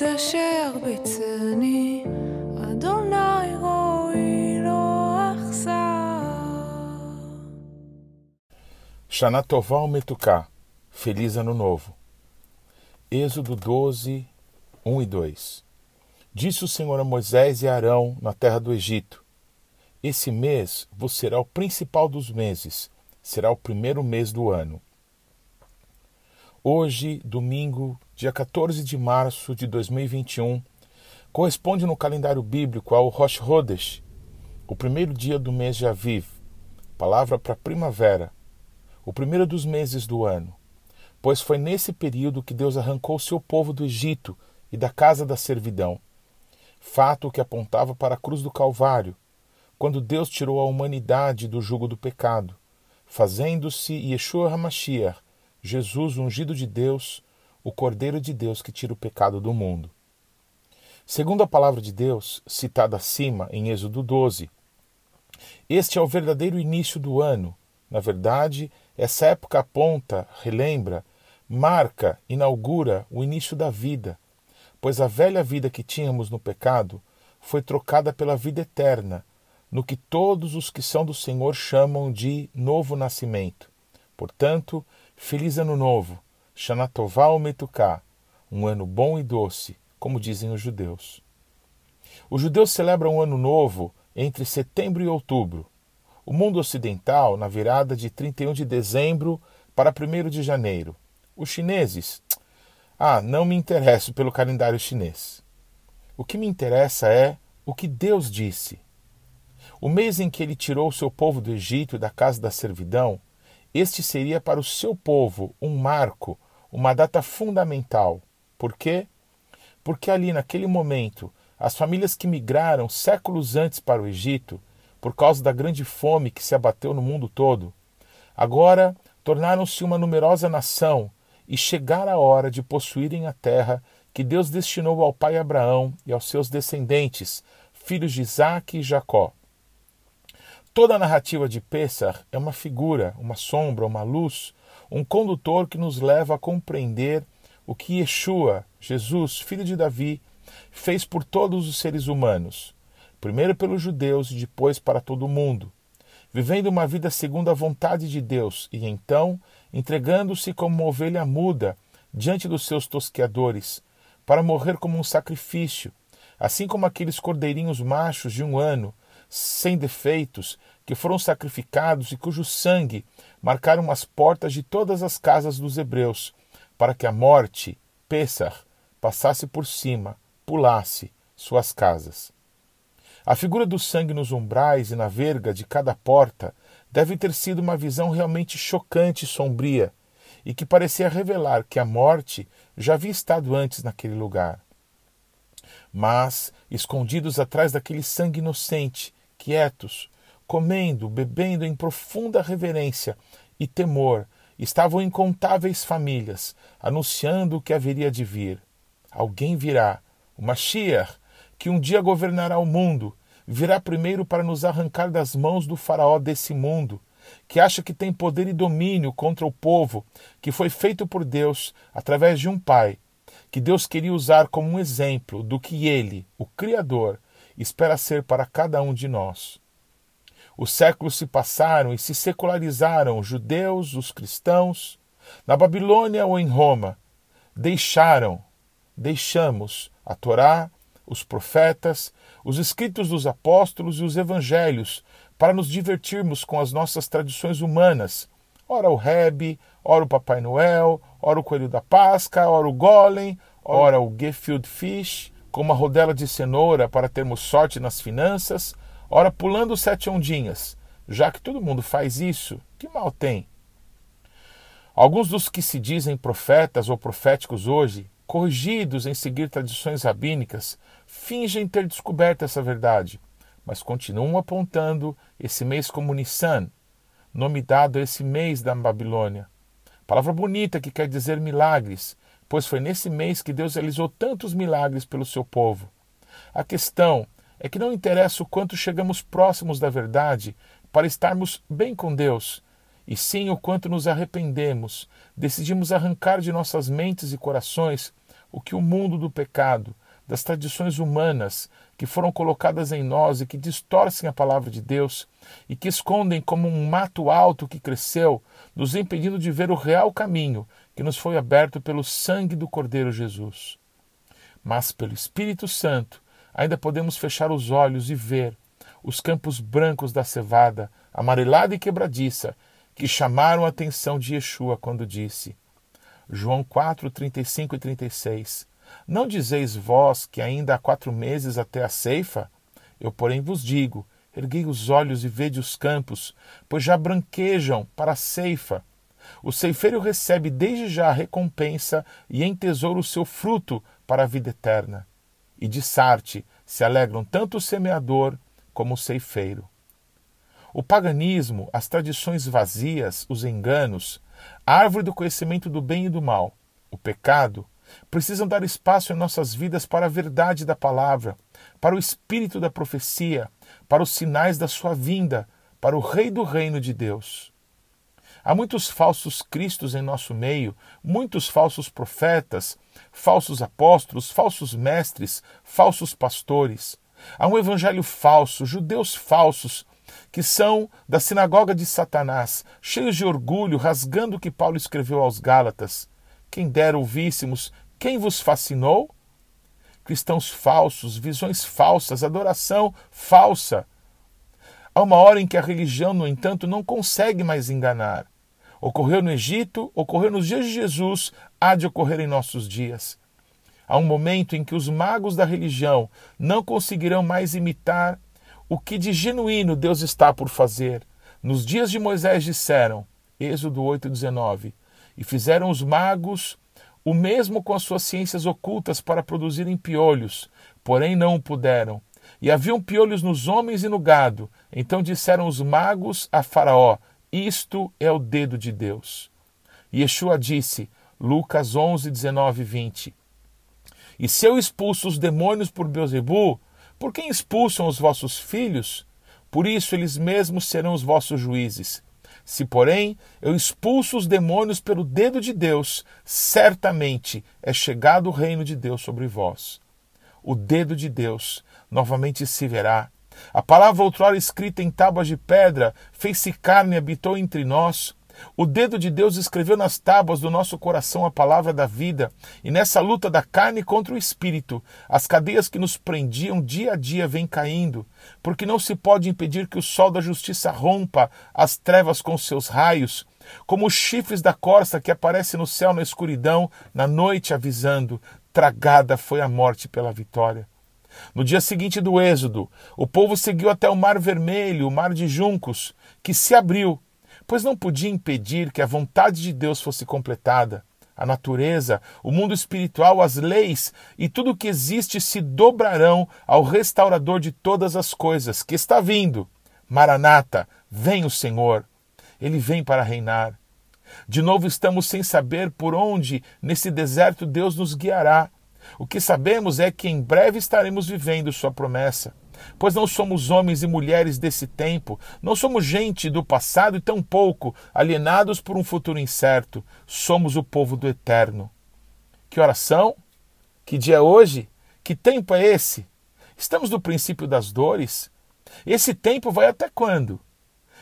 אשר ביצני, אדוני רואי לא אחסר. Shana Tová Metuká, Feliz Ano Novo. Êxodo 12, 1 e 2. Disse o Senhor a Moisés e a Arão na terra do Egito: Esse mês vos será o principal dos meses, será o primeiro mês do ano. Hoje, domingo, dia 14 de março de 2021, corresponde no calendário bíblico ao Rosh Hodesh, o primeiro dia do mês de Aviv, palavra para primavera, o primeiro dos meses do ano, pois foi nesse período que Deus arrancou seu povo do Egito e da casa da servidão, fato que apontava para a cruz do Calvário, quando Deus tirou a humanidade do jugo do pecado, fazendo-se Yeshua HaMashiach, Jesus ungido de Deus, o Cordeiro de Deus que tira o pecado do mundo. Segundo a palavra de Deus, citada acima em Êxodo 12, este é o verdadeiro início do ano. Na verdade, essa época aponta, relembra, marca, inaugura o início da vida, pois a velha vida que tínhamos no pecado foi trocada pela vida eterna, no que todos os que são do Senhor chamam de novo nascimento. Portanto, feliz ano novo, Shana Tová Metuká, um ano bom e doce, como dizem os judeus. Os judeus celebram o ano novo entre setembro e outubro. O mundo ocidental, na virada de 31 de dezembro para 1 de janeiro. Os chineses. Ah, não me interesso pelo calendário chinês. O que me interessa é o que Deus disse. O mês em que ele tirou o seu povo do Egito e da casa da servidão este seria para o seu povo um marco, uma data fundamental. Por quê? Porque ali, naquele momento, as famílias que migraram séculos antes para o Egito, por causa da grande fome que se abateu no mundo todo, agora tornaram-se uma numerosa nação e chegara a hora de possuírem a terra que Deus destinou ao pai Abraão e aos seus descendentes, filhos de Isaque e Jacó. Toda a narrativa de Pessah é uma figura, uma sombra, uma luz, um condutor que nos leva a compreender o que Yeshua, Jesus, filho de Davi, fez por todos os seres humanos, primeiro pelos judeus e depois para todo o mundo, vivendo uma vida segundo a vontade de Deus e então entregando-se como uma ovelha muda diante dos seus tosqueadores, para morrer como um sacrifício, assim como aqueles cordeirinhos machos de um ano sem defeitos, que foram sacrificados e cujo sangue marcaram as portas de todas as casas dos hebreus, para que a morte, Pessah, passasse por cima, pulasse suas casas. A figura do sangue nos umbrais e na verga de cada porta deve ter sido uma visão realmente chocante e sombria, e que parecia revelar que a morte já havia estado antes naquele lugar. Mas, escondidos atrás daquele sangue inocente, quietos, comendo, bebendo em profunda reverência e temor, estavam incontáveis famílias, anunciando o que haveria de vir. Alguém virá, o Mashiach, que um dia governará o mundo, virá primeiro para nos arrancar das mãos do faraó desse mundo, que acha que tem poder e domínio contra o povo, que foi feito por Deus através de um pai, que Deus queria usar como um exemplo do que ele, o Criador, espera ser para cada um de nós. Os séculos se passaram e se secularizaram os judeus, os cristãos, na Babilônia ou em Roma. Deixaram, deixamos a Torá, os profetas, os escritos dos apóstolos e os evangelhos para nos divertirmos com as nossas tradições humanas. Ora o Rebe, ora o Papai Noel, ora o Coelho da Páscoa, ora o Golem, ora o Gefield Fish, com uma rodela de cenoura para termos sorte nas finanças, ora pulando sete ondinhas. Já que todo mundo faz isso, que mal tem? Alguns dos que se dizem profetas ou proféticos hoje, corrigidos em seguir tradições rabínicas, fingem ter descoberto essa verdade, mas continuam apontando esse mês como Nissan, nome dado a esse mês da Babilônia. Palavra bonita que quer dizer milagres, pois foi nesse mês que Deus realizou tantos milagres pelo seu povo. A questão é que não interessa o quanto chegamos próximos da verdade para estarmos bem com Deus, e sim o quanto nos arrependemos, decidimos arrancar de nossas mentes e corações o que o mundo do pecado, das tradições humanas que foram colocadas em nós e que distorcem a palavra de Deus e que escondem como um mato alto que cresceu, nos impedindo de ver o real caminho que nos foi aberto pelo sangue do Cordeiro Jesus. Mas pelo Espírito Santo ainda podemos fechar os olhos e ver os campos brancos da cevada, amarelada e quebradiça, que chamaram a atenção de Yeshua quando disse: João 4, 35 e 36 não dizeis vós que ainda há quatro meses até a ceifa? Eu, porém, vos digo: erguei os olhos e vede os campos, pois já branquejam para a ceifa. O ceifeiro recebe desde já a recompensa e em tesouro o seu fruto para a vida eterna. E de Sarte se alegram tanto o semeador como o ceifeiro. O paganismo, as tradições vazias, os enganos, a árvore do conhecimento do bem e do mal, o pecado, precisam dar espaço em nossas vidas para a verdade da palavra, para o espírito da profecia, para os sinais da sua vinda, para o Rei do reino de Deus. Há muitos falsos cristos em nosso meio, muitos falsos profetas, falsos apóstolos, falsos mestres, falsos pastores. Há um evangelho falso, judeus falsos, que são da sinagoga de Satanás, cheios de orgulho, rasgando o que Paulo escreveu aos Gálatas. Quem dera ouvíssemos quem vos fascinou? Cristãos falsos, visões falsas, adoração falsa. Há uma hora em que a religião, no entanto, não consegue mais enganar. Ocorreu no Egito, ocorreu nos dias de Jesus, há de ocorrer em nossos dias. Há um momento em que os magos da religião não conseguirão mais imitar o que de genuíno Deus está por fazer. Nos dias de Moisés disseram, Êxodo 8,19, e fizeram os magos o mesmo com as suas ciências ocultas para produzirem piolhos, porém não o puderam. E haviam piolhos nos homens e no gado. Então disseram os magos a Faraó: Isto é o dedo de Deus. Yeshua disse, Lucas 11, 19 e 20: E se eu expulso os demônios por Beuzebu, por quem expulsam os vossos filhos? Por isso eles mesmos serão os vossos juízes. Se, porém, eu expulso os demônios pelo dedo de Deus, certamente é chegado o reino de Deus sobre vós. O dedo de Deus novamente se verá. A palavra outrora escrita em tábuas de pedra fez-se carne e habitou entre nós. O dedo de Deus escreveu nas tábuas do nosso coração a palavra da vida, e nessa luta da carne contra o espírito, as cadeias que nos prendiam dia a dia vêm caindo, porque não se pode impedir que o sol da justiça rompa as trevas com seus raios, como os chifres da corça que aparece no céu na escuridão, na noite avisando: tragada foi a morte pela vitória. No dia seguinte do Êxodo, o povo seguiu até o Mar Vermelho, o Mar de Juncos, que se abriu pois não podia impedir que a vontade de Deus fosse completada. A natureza, o mundo espiritual, as leis e tudo o que existe se dobrarão ao restaurador de todas as coisas, que está vindo. Maranata, vem o Senhor. Ele vem para reinar. De novo estamos sem saber por onde nesse deserto Deus nos guiará. O que sabemos é que em breve estaremos vivendo Sua promessa pois não somos homens e mulheres desse tempo, não somos gente do passado e tampouco alienados por um futuro incerto, somos o povo do eterno. Que oração? Que dia é hoje? Que tempo é esse? Estamos no princípio das dores? Esse tempo vai até quando?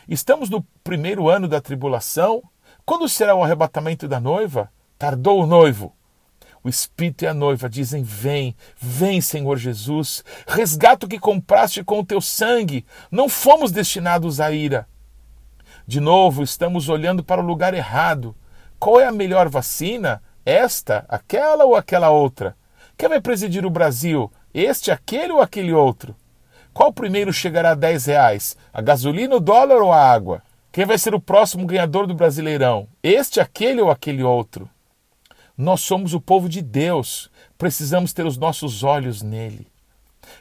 Estamos no primeiro ano da tribulação? Quando será o arrebatamento da noiva? Tardou o noivo. O Espírito e a noiva dizem: Vem, vem, Senhor Jesus, resgata o que compraste com o teu sangue. Não fomos destinados à ira. De novo, estamos olhando para o lugar errado. Qual é a melhor vacina? Esta, aquela ou aquela outra? Quem vai presidir o Brasil? Este, aquele ou aquele outro? Qual primeiro chegará a 10 reais? A gasolina, o dólar ou a água? Quem vai ser o próximo ganhador do Brasileirão? Este, aquele ou aquele outro? Nós somos o povo de Deus, precisamos ter os nossos olhos nele.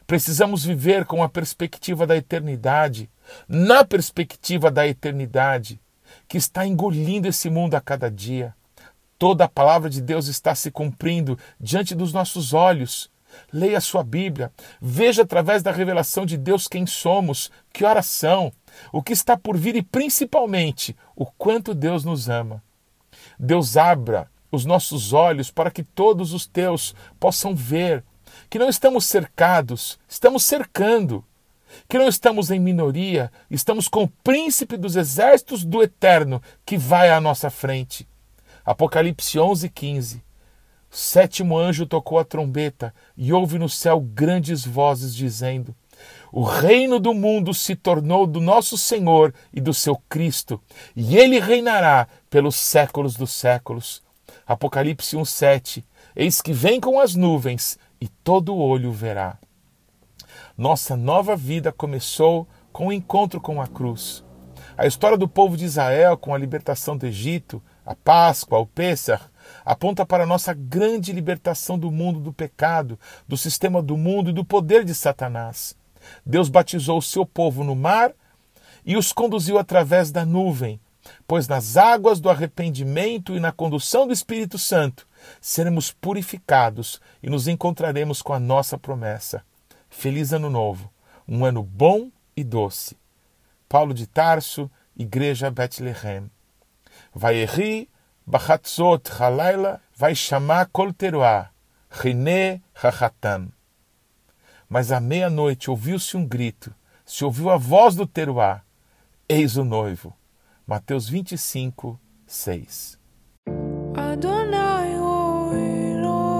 Precisamos viver com a perspectiva da eternidade, na perspectiva da eternidade, que está engolindo esse mundo a cada dia. Toda a palavra de Deus está se cumprindo diante dos nossos olhos. Leia a sua Bíblia, veja através da revelação de Deus quem somos, que oração, o que está por vir e principalmente o quanto Deus nos ama. Deus abra os nossos olhos para que todos os teus possam ver que não estamos cercados, estamos cercando, que não estamos em minoria, estamos com o príncipe dos exércitos do eterno que vai à nossa frente. Apocalipse 11, 15. O sétimo anjo tocou a trombeta e houve no céu grandes vozes dizendo: O reino do mundo se tornou do nosso Senhor e do seu Cristo, e ele reinará pelos séculos dos séculos. Apocalipse 1, 7. Eis que vem com as nuvens e todo olho verá. Nossa nova vida começou com o encontro com a cruz. A história do povo de Israel com a libertação do Egito, a Páscoa, o Pêssar, aponta para a nossa grande libertação do mundo do pecado, do sistema do mundo e do poder de Satanás. Deus batizou o seu povo no mar e os conduziu através da nuvem, pois nas águas do arrependimento e na condução do Espírito Santo seremos purificados e nos encontraremos com a nossa promessa. Feliz Ano Novo, um ano bom e doce. Paulo de Tarso, Igreja Bethlehem. Vaierri, Bachatzot Halaila, vai chamar Colteruá, René Rahatam. Mas à meia-noite ouviu-se um grito, se ouviu a voz do teruá, eis o noivo. Mateus 25, 6. Adonai roi lo